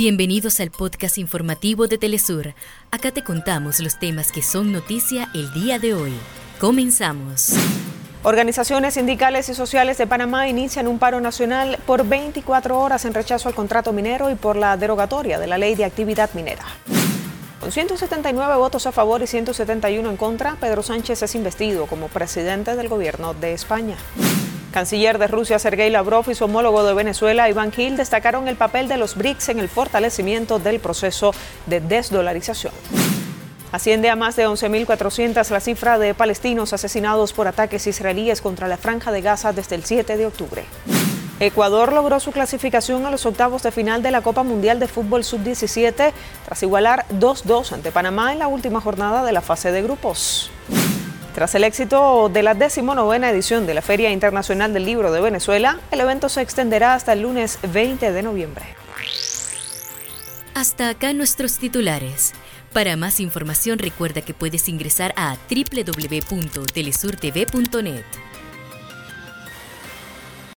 Bienvenidos al podcast informativo de Telesur. Acá te contamos los temas que son noticia el día de hoy. Comenzamos. Organizaciones sindicales y sociales de Panamá inician un paro nacional por 24 horas en rechazo al contrato minero y por la derogatoria de la ley de actividad minera. Con 179 votos a favor y 171 en contra, Pedro Sánchez es investido como presidente del gobierno de España. Canciller de Rusia Sergei Lavrov y su homólogo de Venezuela Iván Gil destacaron el papel de los BRICS en el fortalecimiento del proceso de desdolarización. Asciende a más de 11.400 la cifra de palestinos asesinados por ataques israelíes contra la franja de Gaza desde el 7 de octubre. Ecuador logró su clasificación a los octavos de final de la Copa Mundial de Fútbol Sub-17 tras igualar 2-2 ante Panamá en la última jornada de la fase de grupos. Tras el éxito de la decimonovena edición de la Feria Internacional del Libro de Venezuela, el evento se extenderá hasta el lunes 20 de noviembre. Hasta acá nuestros titulares. Para más información recuerda que puedes ingresar a www.telesurtv.net.